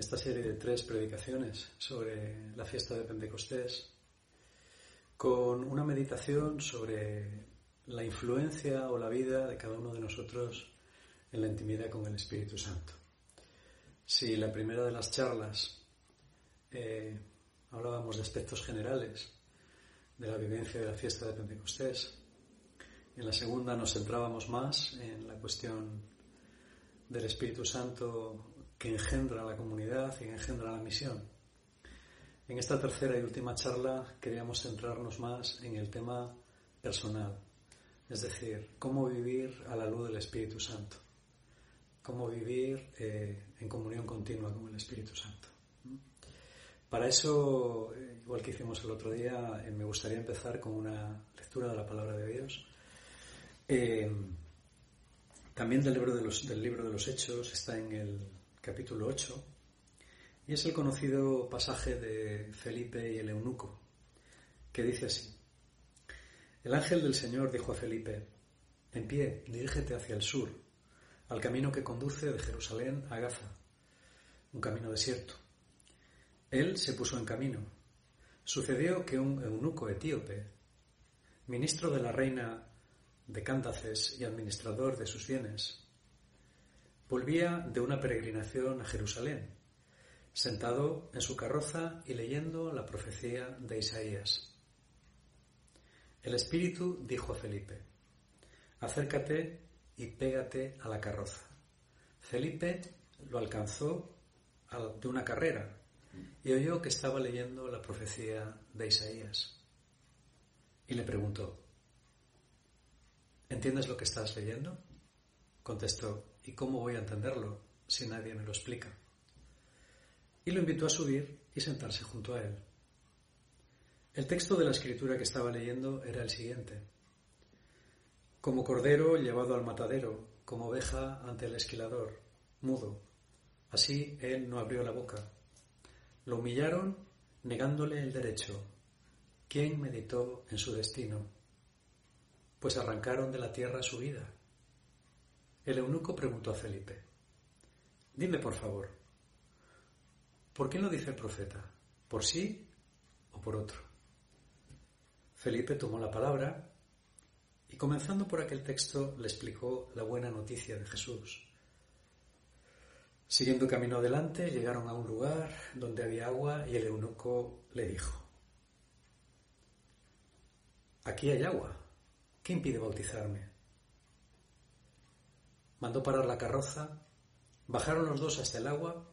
esta serie de tres predicaciones sobre la fiesta de Pentecostés con una meditación sobre la influencia o la vida de cada uno de nosotros en la intimidad con el Espíritu Santo. Si la primera de las charlas eh, hablábamos de aspectos generales de la vivencia de la fiesta de Pentecostés, en la segunda nos centrábamos más en la cuestión del Espíritu Santo que engendra la comunidad y engendra la misión. En esta tercera y última charla queríamos centrarnos más en el tema personal, es decir, cómo vivir a la luz del Espíritu Santo, cómo vivir eh, en comunión continua con el Espíritu Santo. Para eso, eh, igual que hicimos el otro día, eh, me gustaría empezar con una lectura de la palabra de Dios. También del libro, del libro de los Hechos está en el capítulo 8 y es el conocido pasaje de Felipe y el eunuco, que dice así. El ángel del Señor dijo a Felipe, en pie, dirígete hacia el sur, al camino que conduce de Jerusalén a Gaza, un camino desierto. Él se puso en camino. Sucedió que un eunuco etíope, ministro de la reina de Cántaces y administrador de sus bienes, volvía de una peregrinación a Jerusalén, sentado en su carroza y leyendo la profecía de Isaías. El Espíritu dijo a Felipe, acércate y pégate a la carroza. Felipe lo alcanzó de una carrera y oyó que estaba leyendo la profecía de Isaías. Y le preguntó, ¿entiendes lo que estás leyendo? Contestó, ¿y cómo voy a entenderlo si nadie me lo explica? Y lo invitó a subir y sentarse junto a él. El texto de la escritura que estaba leyendo era el siguiente. Como cordero llevado al matadero, como oveja ante el esquilador, mudo. Así él no abrió la boca. Lo humillaron negándole el derecho. ¿Quién meditó en su destino? Pues arrancaron de la tierra su vida. El eunuco preguntó a Felipe, Dime por favor, ¿por qué no dice el profeta? ¿Por sí o por otro? Felipe tomó la palabra y comenzando por aquel texto le explicó la buena noticia de Jesús. Siguiendo camino adelante, llegaron a un lugar donde había agua y el eunuco le dijo, Aquí hay agua, ¿qué impide bautizarme? Mandó parar la carroza, bajaron los dos hasta el agua,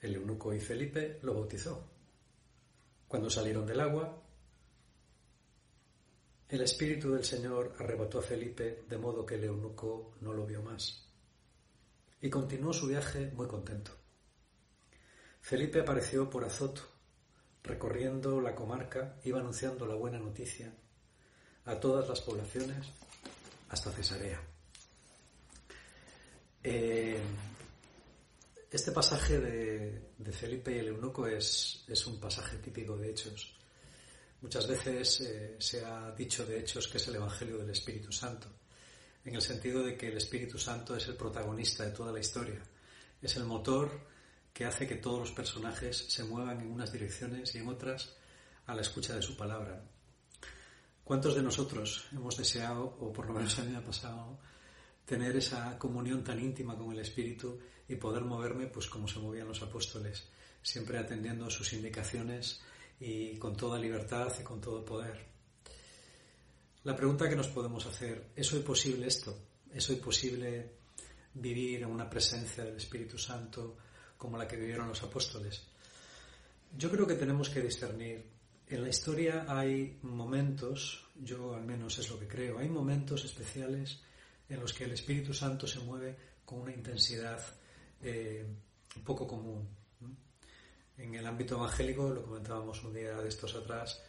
el eunuco y Felipe lo bautizó. Cuando salieron del agua, el Espíritu del Señor arrebató a Felipe de modo que el eunuco no lo vio más y continuó su viaje muy contento. Felipe apareció por Azoto, recorriendo la comarca, iba anunciando la buena noticia a todas las poblaciones hasta Cesarea. Eh, este pasaje de, Felipe y el eunuco es, es, un pasaje típico de Hechos. Muchas veces eh, se ha dicho de Hechos que es el Evangelio del Espíritu Santo en el sentido de que el Espíritu Santo es el protagonista de toda la historia, es el motor que hace que todos los personajes se muevan en unas direcciones y en otras a la escucha de su palabra. ¿Cuántos de nosotros hemos deseado, o por lo menos a mí me ha pasado, tener esa comunión tan íntima con el Espíritu y poder moverme pues como se movían los apóstoles, siempre atendiendo sus indicaciones y con toda libertad y con todo poder? La pregunta que nos podemos hacer, ¿es hoy posible esto? ¿Es hoy posible vivir en una presencia del Espíritu Santo como la que vivieron los apóstoles. Yo creo que tenemos que discernir. En la historia hay momentos, yo al menos es lo que creo, hay momentos especiales en los que el Espíritu Santo se mueve con una intensidad eh, poco común. En el ámbito evangélico, lo comentábamos un día de estos atrás,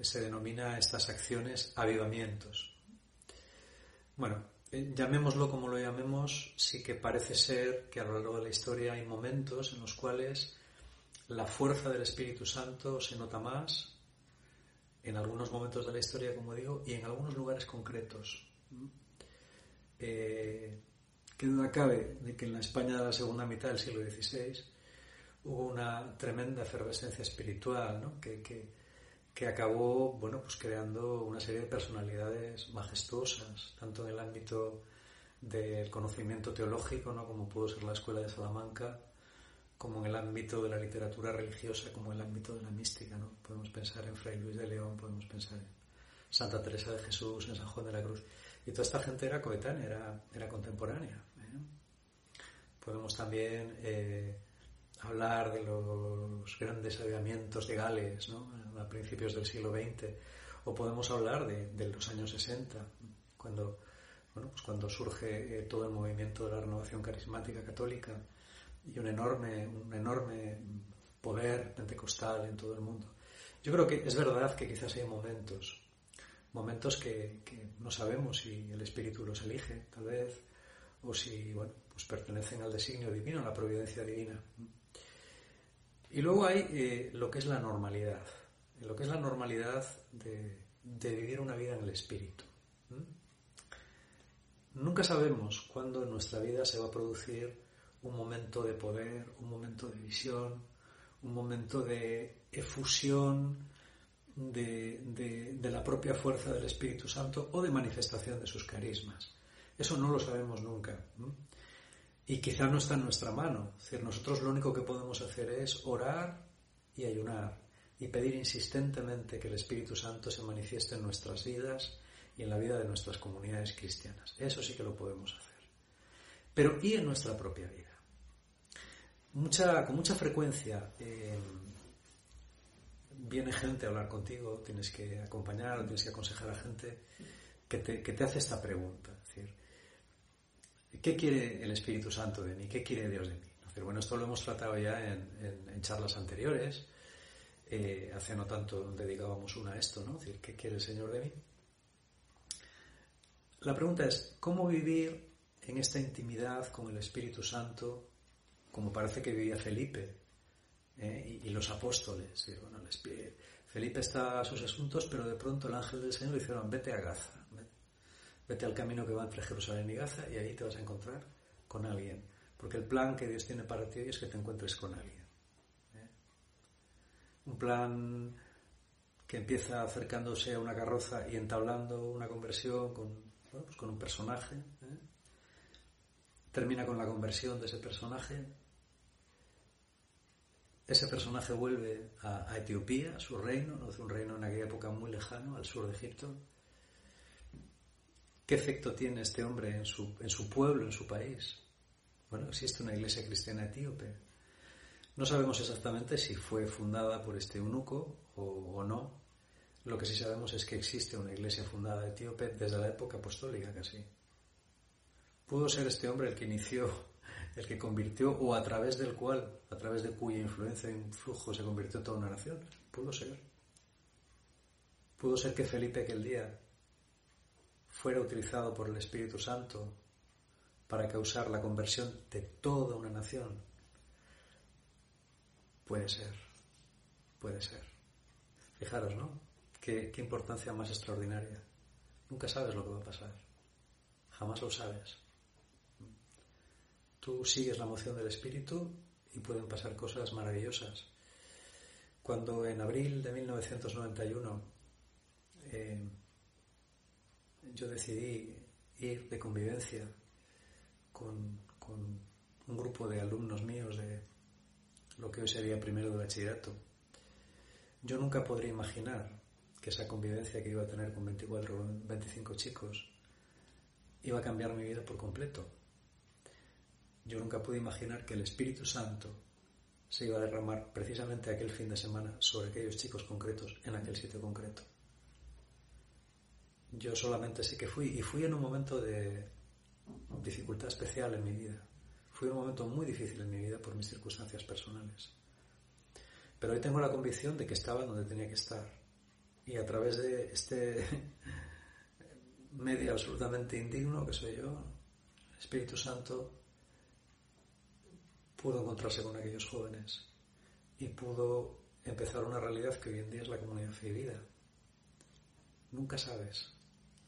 se denomina estas acciones avivamientos. Bueno, eh, llamémoslo como lo llamemos, sí que parece ser que a lo largo de la historia hay momentos en los cuales la fuerza del Espíritu Santo se nota más, en algunos momentos de la historia, como digo, y en algunos lugares concretos. Eh, ¿Qué duda cabe de que en la España de la segunda mitad del siglo XVI hubo una tremenda efervescencia espiritual ¿no? que, que, acabó bueno, pues creando una serie de personalidades majestuosas, tanto en el ámbito del conocimiento teológico, ¿no? como pudo ser la Escuela de Salamanca, como en el ámbito de la literatura religiosa, como en el ámbito de la mística. ¿no? Podemos pensar en Fray Luis de León, podemos pensar en Santa Teresa de Jesús, en San Juan de la Cruz. Y toda esta gente era coetánea, era, era contemporánea. ¿eh? Podemos también eh, hablar de los grandes avivamientos de Gales ¿no? a principios del siglo XX, o podemos hablar de, los años 60, cuando, bueno, pues cuando surge eh, todo el movimiento de la renovación carismática católica y un enorme, un enorme poder pentecostal en todo el mundo. Yo creo que es verdad que quizás hay momentos, momentos que, no sabemos si el Espíritu los elige, tal vez, o si bueno, pues pertenecen al designio divino, a la providencia divina. Y luego hay eh, lo que es la normalidad, lo que es la normalidad de, vivir una vida en el Espíritu. Nunca sabemos cuándo en nuestra vida se va a producir un momento de poder, un momento de visión, un momento de efusión de, la propia fuerza del Espíritu Santo o de manifestación de sus carismas. Eso no lo sabemos nunca. Y quizá no está en nuestra mano. Es decir, nosotros lo único que podemos hacer es orar y ayunar y pedir insistentemente que el Espíritu Santo se manifieste en nuestras vidas y en la vida de nuestras comunidades cristianas. Eso sí que lo podemos hacer. Pero ¿y en nuestra propia vida? Mucha, con mucha frecuencia eh, viene gente a hablar contigo, tienes que acompañar, tienes que aconsejar a gente que te, que te hace esta pregunta. Decir, ¿Qué quiere el Espíritu Santo de mí? ¿Qué quiere Dios de mí? bueno, esto lo hemos tratado ya en, charlas anteriores. Eh, hace no tanto dedicábamos una a esto, ¿no? decir, ¿qué quiere el Señor de mí? La pregunta es, ¿cómo vivir en esta intimidad con el Espíritu Santo, como parece que vivía Felipe eh, y, los apóstoles? Felipe está a sus asuntos, pero de pronto el ángel del Señor le dijeron, vete a Gaza. Vete al camino que va entre Jerusalén y Gaza y ahí te vas a encontrar con alguien. Porque el plan que Dios tiene para ti es que te encuentres con alguien. ¿eh? Un plan que empieza acercándose a una carroza y entablando una conversión con, pues un personaje. ¿eh? Termina con la conversión de ese personaje. Ese personaje vuelve a, Etiopía, a su reino, ¿no? un reino en aquella época muy lejano, al sur de Egipto ¿Qué efecto tiene este hombre en su, pueblo, en su país? Bueno, existe una iglesia cristiana etíope. No sabemos exactamente si fue fundada por este eunuco o, no. Lo que sí sabemos es que existe una iglesia fundada etíope desde la época apostólica casi. Pudo ser este hombre el que inició, el que convirtió o a través del cual, a través de cuya influencia e influjo se convirtió toda una nación. Pudo ser. Pudo ser que Felipe aquel día fuera utilizado por el Espíritu Santo para causar la conversión de toda una nación? Puede ser, puede ser. Fijaros, ¿no? Qué, importancia más extraordinaria. Nunca sabes lo que va a pasar. Jamás lo sabes. Tú sigues la moción del Espíritu y pueden pasar cosas maravillosas. Cuando en abril de 1991 yo decidí ir de convivencia con, un grupo de alumnos míos de lo que hoy sería primero de bachillerato. Yo nunca podría imaginar que esa convivencia que iba a tener con 24 o 25 chicos iba a cambiar mi vida por completo. Yo nunca pude imaginar que el Espíritu Santo se iba a derramar precisamente aquel fin de semana sobre aquellos chicos concretos en aquel sitio concreto. Yo solamente sé que fui y fui en un momento de dificultad especial en mi vida. Fui en un momento muy difícil en mi vida por mis circunstancias personales. Pero hoy tengo la convicción de que estaba donde tenía que estar. Y a través de este medio absolutamente indigno que soy yo, el Espíritu Santo pudo encontrarse con aquellos jóvenes y pudo empezar una realidad que hoy en día es la comunidad fe y vida. Nunca sabes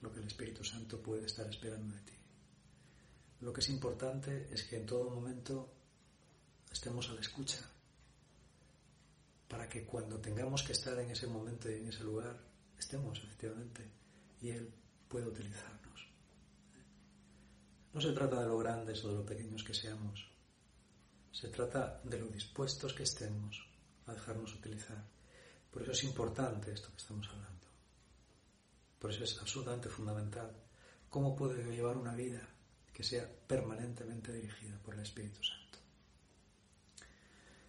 lo que el Espíritu Santo puede estar esperando de ti. Lo que es importante es que en todo momento estemos a la escucha para que cuando tengamos que estar en ese momento y en ese lugar, estemos efectivamente y Él pueda utilizarnos. No se trata de lo grandes o de lo pequeños que seamos, se trata de lo dispuestos que estemos a dejarnos utilizar. Por eso es importante esto que estamos hablando. Por eso es absolutamente fundamental. ¿Cómo puedo llevar una vida que sea permanentemente dirigida por el Espíritu Santo?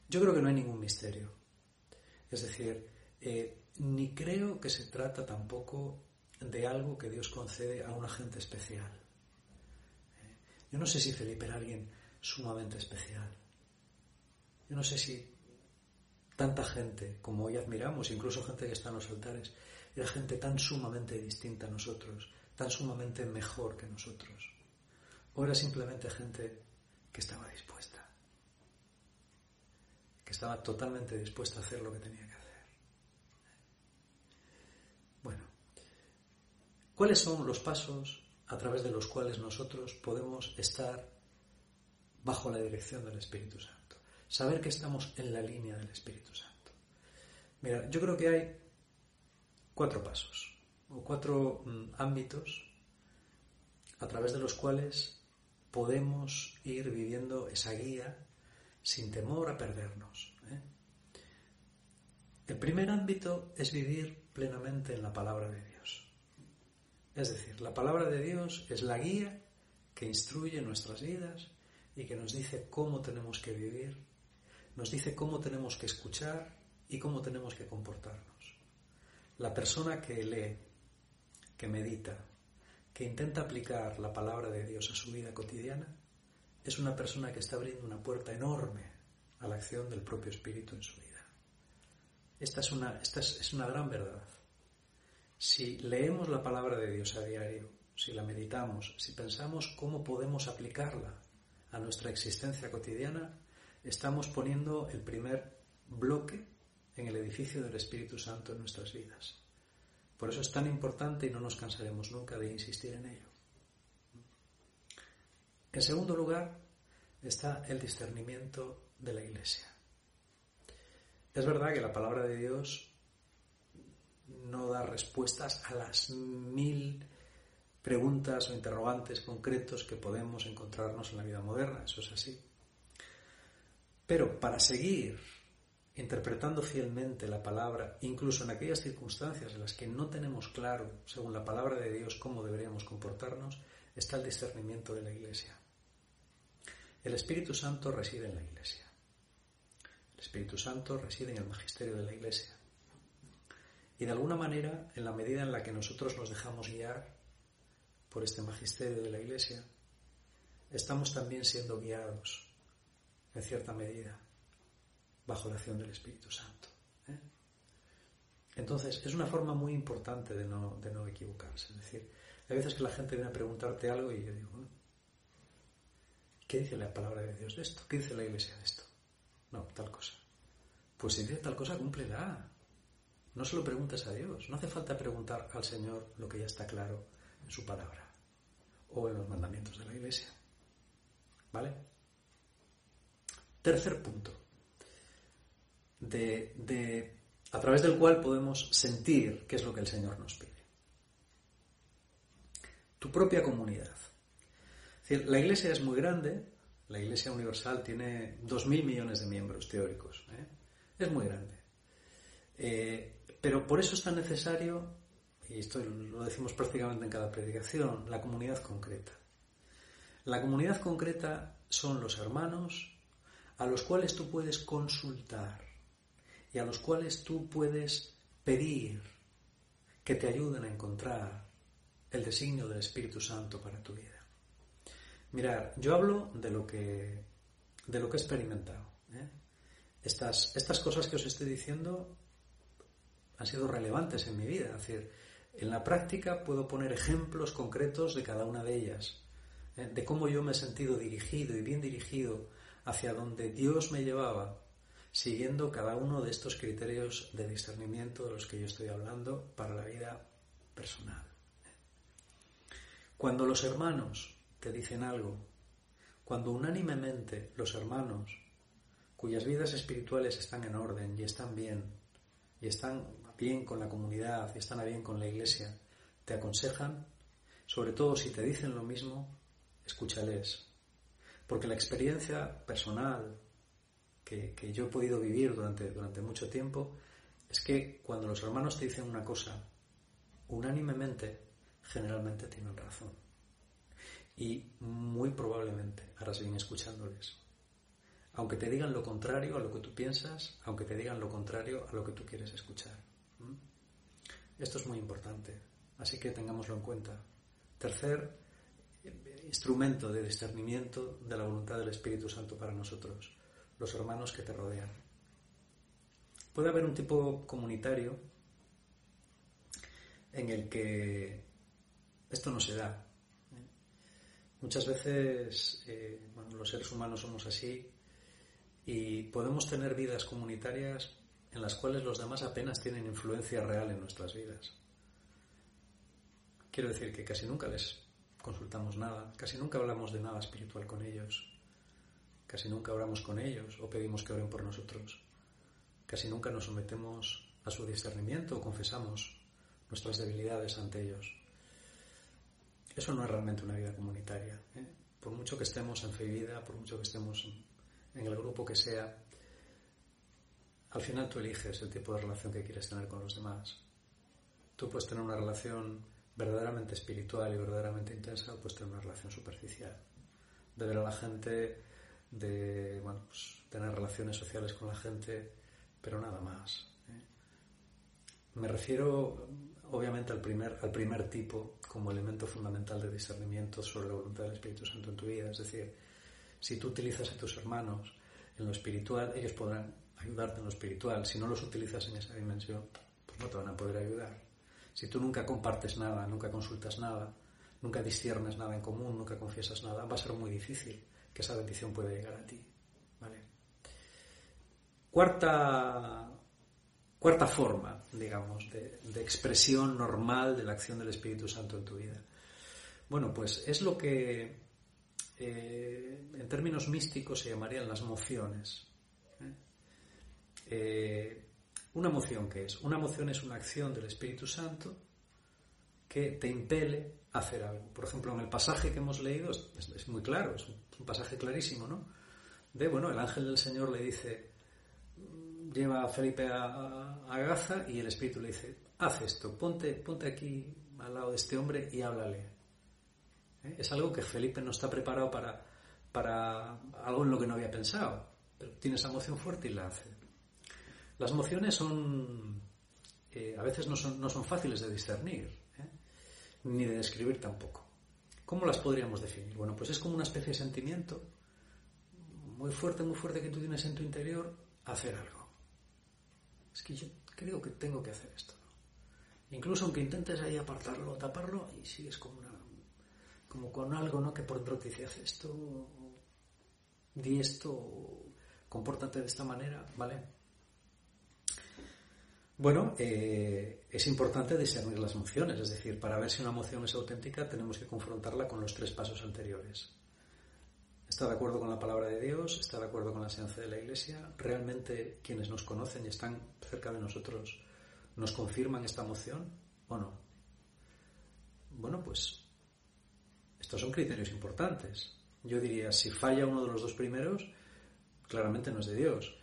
Yo creo que no hay ningún misterio. Es decir, eh, ni creo que se trata tampoco de algo que Dios concede a una gente especial. Eh, yo no sé si Felipe era alguien sumamente especial. Yo no sé si tanta gente como hoy admiramos, incluso gente que está en los altares, era gente tan sumamente distinta a nosotros, tan sumamente mejor que nosotros. O era simplemente gente que estaba dispuesta que estaba totalmente dispuesta a hacer lo que tenía que hacer. Bueno, ¿cuáles son los pasos a través de los cuales nosotros podemos estar bajo la dirección del Espíritu Santo? Saber que estamos en la línea del Espíritu Santo. Mira, yo creo que hay cuatro pasos o cuatro mm, ámbitos a través de los cuales podemos ir viviendo esa guía sin temor a perdernos. ¿eh? El primer ámbito es vivir plenamente en la palabra de Dios. Es decir, la palabra de Dios es la guía que instruye nuestras vidas y que nos dice cómo tenemos que vivir, nos dice cómo tenemos que escuchar y cómo tenemos que comportarnos. La persona que lee, que medita, que intenta aplicar la palabra de Dios a su vida cotidiana, es una persona que está abriendo una puerta enorme a la acción del propio Espíritu en su vida. Esta es una, esta es, una gran verdad. Si leemos la palabra de Dios a diario, si la meditamos, si pensamos cómo podemos aplicarla a nuestra existencia cotidiana, estamos poniendo el primer bloque en el edificio del Espíritu Santo en nuestras vidas. Por eso es tan importante y no nos cansaremos nunca de insistir en ello. En segundo lugar, está el discernimiento de la Iglesia. Es verdad que la palabra de Dios no da respuestas a las mil preguntas o interrogantes concretos que podemos encontrarnos en la vida moderna, eso es así. Pero para seguir interpretando fielmente la palabra, incluso en aquellas circunstancias en las que no tenemos claro, según la palabra de Dios, cómo deberíamos comportarnos, está el discernimiento de la Iglesia. El Espíritu Santo reside en la Iglesia. El Espíritu Santo reside en el magisterio de la Iglesia. Y de alguna manera, en la medida en la que nosotros nos dejamos guiar por este magisterio de la Iglesia, estamos también siendo guiados, en cierta medida, bajo la acción del Espíritu Santo. ¿eh? Entonces, es una forma muy importante de no, de no equivocarse. Es decir, hay veces que la gente viene a preguntarte algo y yo digo, ¿Qué dice la palabra de Dios de esto? ¿Qué dice la iglesia de esto? No, tal cosa. Pues si dice tal cosa, cúmplela. No se lo preguntes a Dios. No hace falta preguntar al Señor lo que ya está claro en su palabra o en los mandamientos de la iglesia. ¿Vale? Tercer punto. De, de, a través del cual podemos sentir qué es lo que el Señor nos pide. Tu propia comunidad la Iglesia es muy grande, la Iglesia Universal tiene 2.000 millones de miembros teóricos, ¿eh? es muy grande. Eh, pero por eso es tan necesario, y esto lo decimos prácticamente en cada predicación, la comunidad concreta. La comunidad concreta son los hermanos a los cuales tú puedes consultar y a los cuales tú puedes pedir que te ayuden a encontrar el designio del Espíritu Santo para tu vida. Mirar, yo hablo de lo que, de lo que he experimentado. ¿eh? Estas, estas cosas que os estoy diciendo han sido relevantes en mi vida. Es decir, en la práctica puedo poner ejemplos concretos de cada una de ellas, ¿eh? de cómo yo me he sentido dirigido y bien dirigido hacia donde Dios me llevaba, siguiendo cada uno de estos criterios de discernimiento de los que yo estoy hablando para la vida personal. Cuando los hermanos te dicen algo, cuando unánimemente los hermanos, cuyas vidas espirituales están en orden y están bien, y están bien con la comunidad y están bien con la iglesia, te aconsejan, sobre todo si te dicen lo mismo, escúchales. Porque la experiencia personal que, yo he podido vivir durante, durante mucho tiempo es que cuando los hermanos te dicen una cosa, unánimemente, generalmente tienen razón. Y muy probablemente harás bien escuchándoles. Aunque te digan lo contrario a lo que tú piensas, aunque te digan lo contrario a lo que tú quieres escuchar. Esto es muy importante, así que tengámoslo en cuenta. Tercer instrumento de discernimiento de la voluntad del Espíritu Santo para nosotros, los hermanos que te rodean. Puede haber un tipo comunitario en el que esto no se da. ¿eh? Muchas veces eh, los seres humanos somos así y podemos tener vidas comunitarias en las cuales los demás apenas tienen influencia real en nuestras vidas. Quiero decir que casi nunca les consultamos nada, casi nunca hablamos de nada espiritual con ellos, casi nunca oramos con ellos o pedimos que oren por nosotros, casi nunca nos sometemos a su discernimiento o confesamos nuestras debilidades ante ellos. Eso no es realmente una vida comunitaria. ¿eh? Por mucho que estemos en fe y vida, por mucho que estemos en el grupo que sea, al final tú eliges el tipo de relación que quieres tener con los demás. Tú puedes tener una relación verdaderamente espiritual y verdaderamente intensa o puedes tener una relación superficial. De ver a la gente, de bueno, pues, tener relaciones sociales con la gente, pero nada más. ¿eh? Me refiero obviamente al primer, al primer tipo como elemento fundamental de discernimiento sobre la voluntad del Espíritu Santo en tu vida. Es decir, si tú utilizas a tus hermanos en lo espiritual, ellos podrán ayudarte en lo espiritual. Si no los utilizas en esa dimensión, pues no te van a poder ayudar. Si tú nunca compartes nada, nunca consultas nada, nunca disciernes nada en común, nunca confiesas nada, va a ser muy difícil que esa bendición pueda llegar a ti. Cuarta, cuarta forma, digamos, de, de expresión normal de la acción del Espíritu Santo en tu vida. Bueno, pues es lo que eh, en términos místicos se llamarían las mociones. Eh, una moción que es, una moción es una acción del Espíritu Santo que te impele a hacer algo. Por ejemplo, en el pasaje que hemos leído es, muy claro, es un, pasaje clarísimo, ¿no? De, bueno, el ángel del Señor le dice, lleva a Felipe a, Gaza y el Espíritu le dice, haz esto, ponte, ponte aquí al lado de este hombre y háblale. ¿Eh? Es algo que Felipe no está preparado para, para algo en lo que no había pensado, pero tiene esa emoción fuerte y la hace. Las emociones son, eh, a veces no son, no son, fáciles de discernir, ¿eh? ni de describir tampoco. ¿Cómo las podríamos definir? Bueno, pues es como una especie de sentimiento muy fuerte, muy fuerte que tú tienes en tu interior hacer algo. Es que yo creo que tengo que hacer esto. Incluso aunque intentes ahí apartarlo taparlo, y sigues como, una, como con algo ¿no? que por dentro te dice, haz esto, di esto, compórtate de esta manera, ¿vale? Bueno, eh, es importante discernir las emociones, es decir, para ver si una emoción es auténtica tenemos que confrontarla con los tres pasos anteriores. ¿Está de acuerdo con la palabra de Dios? ¿Está de acuerdo con la enseñanza de la Iglesia? ¿Realmente quienes nos conocen y están cerca de nosotros nos confirman esta emoción o no? Bueno, pues estos son criterios importantes. Yo diría, si falla uno de los dos primeros, claramente no es de Dios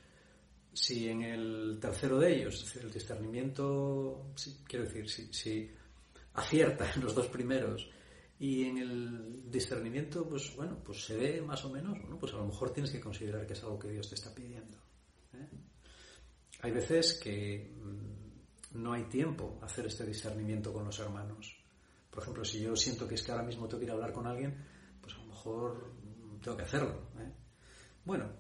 si en el tercero de ellos, el discernimiento, quiero decir, si, acierta en los dos primeros Y en el discernimiento, pues bueno, pues se ve más o menos, bueno, pues a lo mejor tienes que considerar que es algo que Dios te está pidiendo. ¿eh? Hay veces que mm, no hay tiempo a hacer este discernimiento con los hermanos. Por ejemplo, si yo siento que es que ahora mismo tengo que ir a hablar con alguien, pues a lo mejor tengo que hacerlo. ¿eh? Bueno,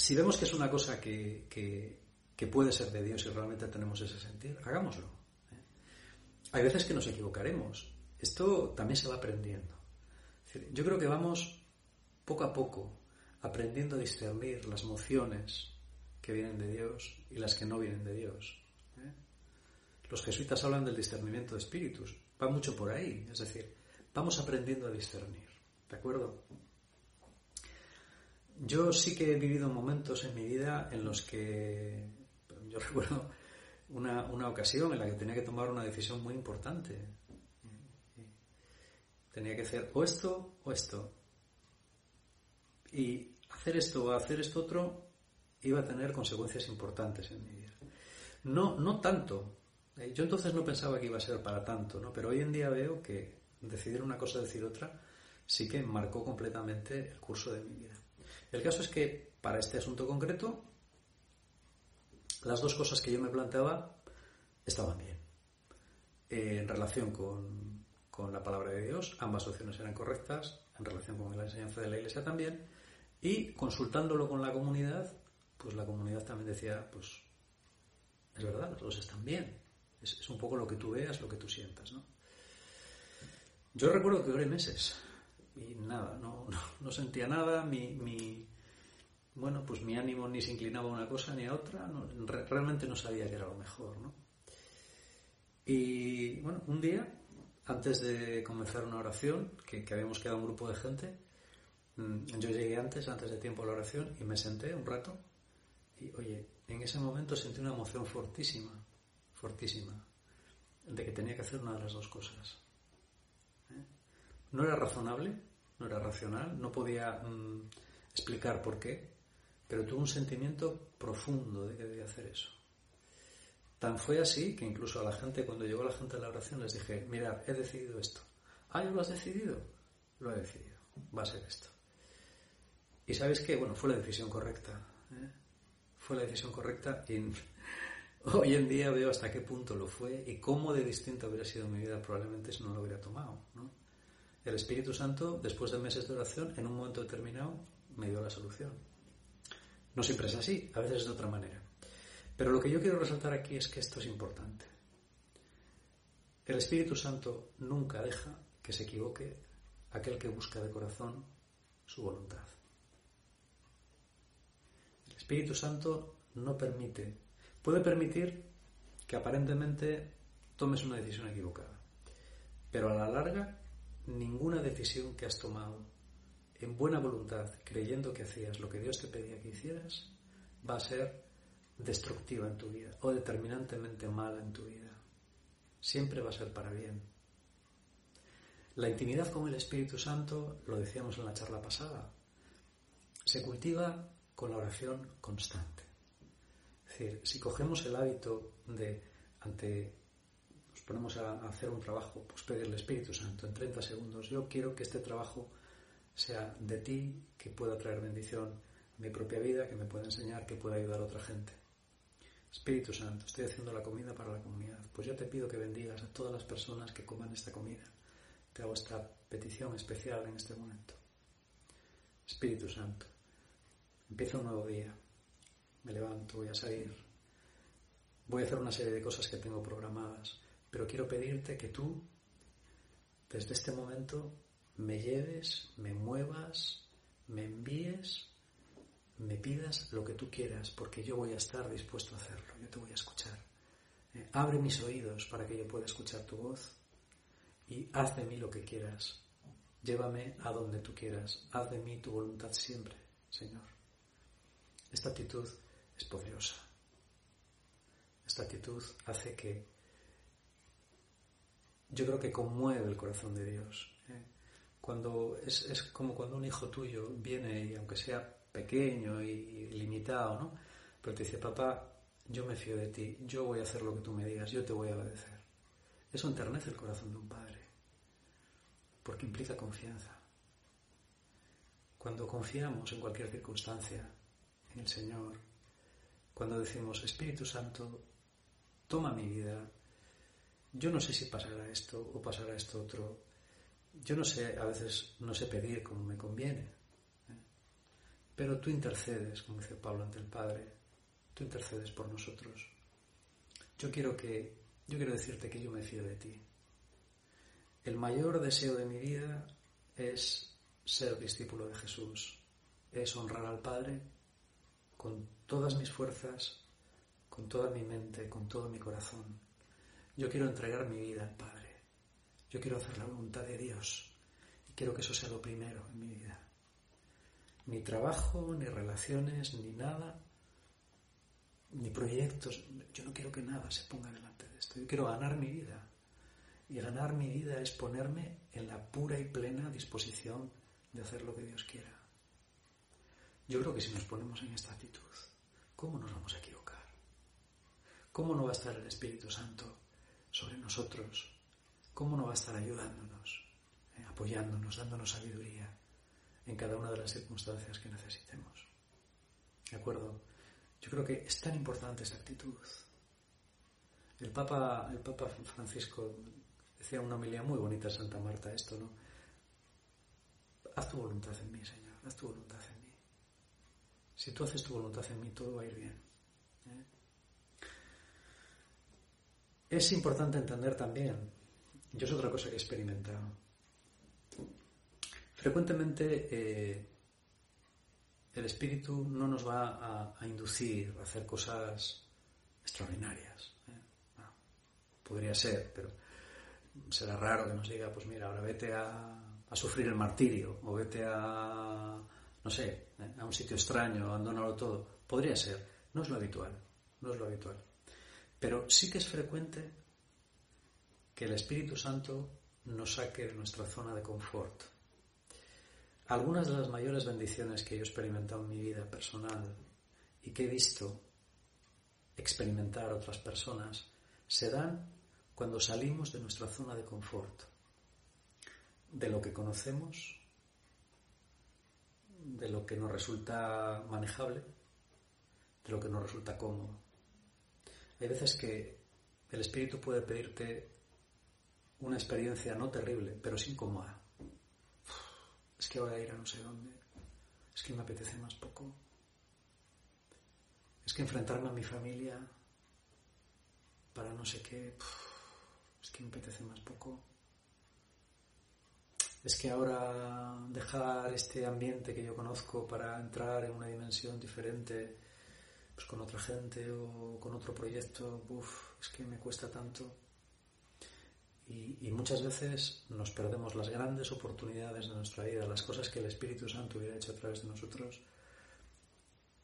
si vemos que es una cosa que, que, puede ser de Dios y realmente tenemos ese sentido, hagámoslo. ¿eh? Hay veces que nos equivocaremos. Esto también se va aprendiendo. Yo creo que vamos poco a poco aprendiendo a discernir las mociones que vienen de Dios y las que no vienen de Dios. ¿eh? Los jesuitas hablan del discernimiento de espíritus. Va mucho por ahí. Es decir, vamos aprendiendo a discernir. ¿De acuerdo? Yo sí que he vivido momentos en mi vida en los que, yo recuerdo una, una ocasión en la que tenía que tomar una decisión muy importante. Tenía que hacer o esto o esto. Y hacer esto o hacer esto otro iba a tener consecuencias importantes en mi vida. No, no tanto. Eh, yo entonces no pensaba que iba a ser para tanto, ¿no? Pero hoy en día veo que decidir una cosa, decir otra, sí que marcó completamente el curso de mi vida. El caso es que para este asunto concreto, las dos cosas que yo me planteaba estaban bien. en relación con, con la palabra de Dios, ambas opciones eran correctas, en relación con la enseñanza de la Iglesia también, y consultándolo con la comunidad, pues la comunidad también decía, pues es verdad, los dos están bien. Es, un poco lo que tú veas, lo que tú sientas, ¿no? Yo recuerdo que oré meses y nada, no, no, sentía nada, mi, mi, bueno, pues mi ánimo ni se inclinaba a una cosa ni a otra, realmente no sabía que era lo mejor, ¿no? Y bueno, un día, antes de comenzar una oración, que, que habíamos quedado un grupo de gente, mm, yo llegué antes, antes de tiempo a la oración, y me senté un rato y oye, en ese momento sentí una emoción fortísima, fortísima, de que tenía que hacer una de las dos cosas. No era razonable, no era racional, no podía mm, explicar por qué, pero tuve un sentimiento profundo de que debía hacer eso. Tan fue así que incluso a la gente, cuando llegó la gente a la oración, les dije, mirad, he decidido esto. Ah, ¿lo has decidido? Lo he decidido. Va a ser esto. Y sabes qué? Bueno, fue la decisión correcta. ¿eh? fue la decisión correcta y hoy en día veo hasta qué punto lo fue y cómo de distinto hubiera sido mi vida probablemente si no lo hubiera tomado. El Espíritu Santo, después de meses de oración, en un momento determinado, me dio la solución. No siempre es así, a veces es de otra manera. Pero lo que yo quiero resaltar aquí es que esto es importante. El Espíritu Santo nunca deja que se equivoque aquel que busca de corazón su voluntad. Espíritu Santo no permite, puede permitir que aparentemente tomes una decisión equivocada, pero a la larga ninguna decisión que has tomado en buena voluntad, creyendo que hacías lo que Dios te pedía que hicieras, va a ser destructiva en tu vida o determinantemente mala en tu vida. Siempre va a ser para bien. La intimidad con el Espíritu Santo, lo decíamos en la charla pasada, se cultiva con la oración constante. Es decir, si cogemos el hábito de, ante, ponemos a hacer un trabajo, pues pedirle Espíritu Santo en 30 segundos, yo quiero que este trabajo sea de ti, que pueda traer bendición a mi propia vida, que me pueda enseñar, que pueda ayudar a otra gente. Espíritu Santo, estoy haciendo la comida para la comunidad. Pues yo te pido que bendigas a todas las personas que coman esta comida. Te hago esta petición especial en este momento. Espíritu Santo, Empiezo un nuevo día. Me levanto, voy a salir. Voy a hacer una serie de cosas que tengo programadas. Pero quiero pedirte que tú, desde este momento, me lleves, me muevas, me envíes, me pidas lo que tú quieras, porque yo voy a estar dispuesto a hacerlo. Yo te voy a escuchar. Eh, abre mis oídos para que yo pueda escuchar tu voz y haz de mí lo que quieras. Llévame a donde tú quieras. Haz de mí tu voluntad siempre, Señor. Esta actitud es poderosa. Esta actitud hace que yo creo que conmueve el corazón de Dios. ¿eh? Cuando es, es, como cuando un hijo tuyo viene y aunque sea pequeño y limitado, ¿no? Pero te dice, papá, yo me fío de ti, yo voy a hacer lo que tú me digas, yo te voy a obedecer. Eso enternece el corazón de un padre. porque implica confianza. Cuando confiamos en cualquier circunstancia en el Señor, cuando decimos, Espíritu Santo, toma mi vida, yo no sé si pasará esto o pasará esto otro, yo no sé, a veces no sé pedir como me conviene, ¿eh? pero tú intercedes, como dice Pablo ante el Padre, tú intercedes por nosotros. Yo quiero que, yo quiero decirte que yo me fío de ti. El mayor deseo de mi vida es ser discípulo de Jesús, es honrar al Padre con todas mis fuerzas, con toda mi mente, con todo mi corazón. Yo quiero entregar mi vida al Padre. Yo quiero hacer la voluntad de Dios. Y quiero que eso sea lo primero en mi vida. Ni trabajo, ni relaciones, ni nada, ni proyectos. Yo no quiero que nada se ponga delante de esto. Yo quiero ganar mi vida. Y ganar mi vida es ponerme en la pura y plena disposición de hacer lo que Dios quiera. Yo creo que si nos ponemos en esta actitud, ¿cómo nos vamos a equivocar? ¿Cómo no va a estar el Espíritu Santo sobre nosotros? ¿Cómo no va a estar ayudándonos, eh, apoyándonos, dándonos sabiduría en cada una de las circunstancias que necesitemos? ¿De acuerdo? Yo creo que es tan importante esta actitud. El Papa, el Papa Francisco decía una homilía muy bonita en Santa Marta esto, ¿no? Haz tu voluntad en mí, Señor, haz tu voluntad en mí. Si tú haces tu voluntad en mí, todo va a ir bien. ¿eh? Es importante entender también, yo es otra cosa que he experimentado, frecuentemente eh, el espíritu no nos va a, inducir a hacer cosas extraordinarias. ¿eh? podría ser, pero será raro que nos diga, pues mira, ahora vete a, sufrir el martirio o vete a, no sé, ¿eh? a un sitio extraño, abandonarlo todo. Podría ser, no es lo habitual, no es lo habitual. Pero sí que es frecuente que el Espíritu Santo nos saque de nuestra zona de confort. Algunas de las mayores bendiciones que yo he experimentado en mi vida personal y que he visto experimentar otras personas se dan cuando salimos de nuestra zona de confort, de lo que conocemos, de lo que nos resulta manejable, de lo que nos resulta cómodo. Hay veces que el espíritu puede pedirte una experiencia no terrible, pero sin cómoda. Es que voy a ir a no sé dónde. Es que me apetece más poco. Es que enfrentarme a mi familia para no sé qué. Es que me apetece más poco. Es que ahora dejar este ambiente que yo conozco para entrar en una dimensión diferente, pues con otra gente o con otro proyecto, es que me cuesta tanto. Y, muchas veces nos perdemos las grandes oportunidades de nuestra vida, las cosas que el Espíritu Santo hubiera hecho a través de nosotros,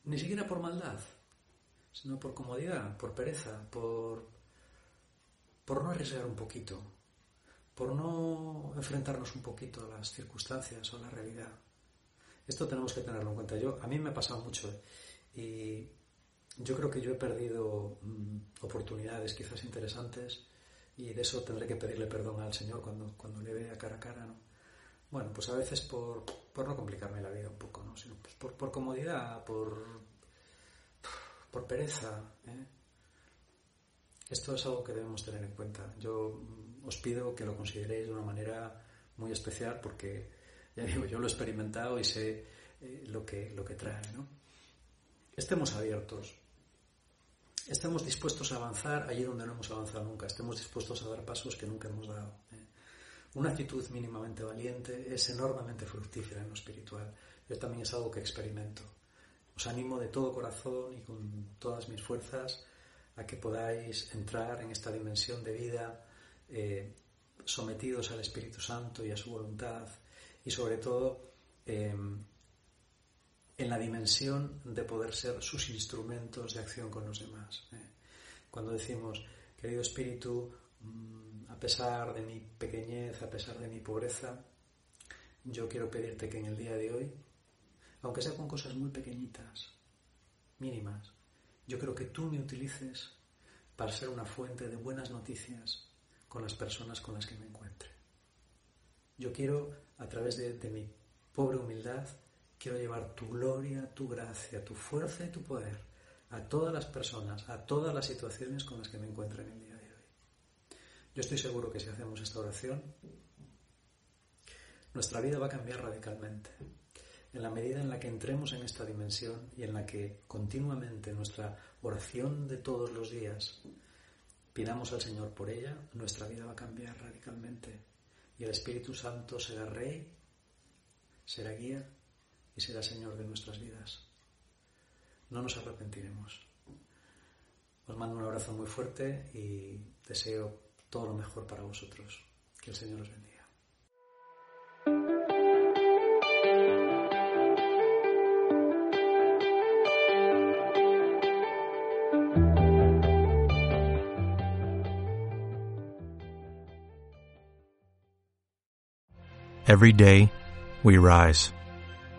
ni siquiera por maldad, sino por comodidad, por pereza, por, por no arriesgar un poquito, por no enfrentarnos un poquito a las circunstancias o a la realidad. Esto tenemos que tenerlo en cuenta. Yo, a mí me ha pasado mucho y yo creo que yo he perdido mm, oportunidades quizás interesantes y de eso tendré que pedirle perdón al Señor cuando, cuando le vea cara a cara, ¿no? Bueno, pues a veces por, por no complicarme la vida un poco, ¿no? Pues por, por comodidad, por, por pereza, ¿eh? Esto es algo que debemos tener en cuenta. Yo os pido que lo consideréis de una manera muy especial porque, ya digo, yo lo he experimentado y sé eh, lo, que, lo que trae, ¿no? Estemos abiertos, estemos dispuestos a avanzar allí donde no hemos avanzado nunca, estemos dispuestos a dar pasos que nunca hemos dado. ¿eh? Una actitud mínimamente valiente es enormemente fructífera en lo espiritual. Yo también es algo que experimento. Os animo de todo corazón y con todas mis fuerzas a que podáis entrar en esta dimensión de vida eh, sometidos al Espíritu Santo y a su voluntad y sobre todo eh, en la dimensión de poder ser sus instrumentos de acción con los demás. ¿eh? Cuando decimos, querido Espíritu, mm, a pesar de mi pequeñez, a pesar de mi pobreza, yo quiero pedirte que en el día de hoy, aunque sea con cosas muy pequeñitas, mínimas, yo creo que tú me utilices para ser una fuente de buenas noticias con las personas con las que me encuentre. Yo quiero, a través de, de mi pobre humildad, quiero llevar tu gloria, tu gracia, tu fuerza y tu poder a todas las personas, a todas las situaciones con las que me encuentro en el día de hoy. Yo estoy seguro que si hacemos esta oración, nuestra vida va a cambiar radicalmente. En la medida en la que entremos en esta dimensión y en la que continuamente nuestra oración de todos los días pidamos al Señor por ella, nuestra vida va a cambiar radicalmente. Y el Espíritu Santo será Rey, será guía y será Señor de nuestras vidas. No nos arrepentiremos. Os mando un abrazo muy fuerte y deseo todo lo mejor para vosotros. Que el Señor os bendiga. Every day, we rise,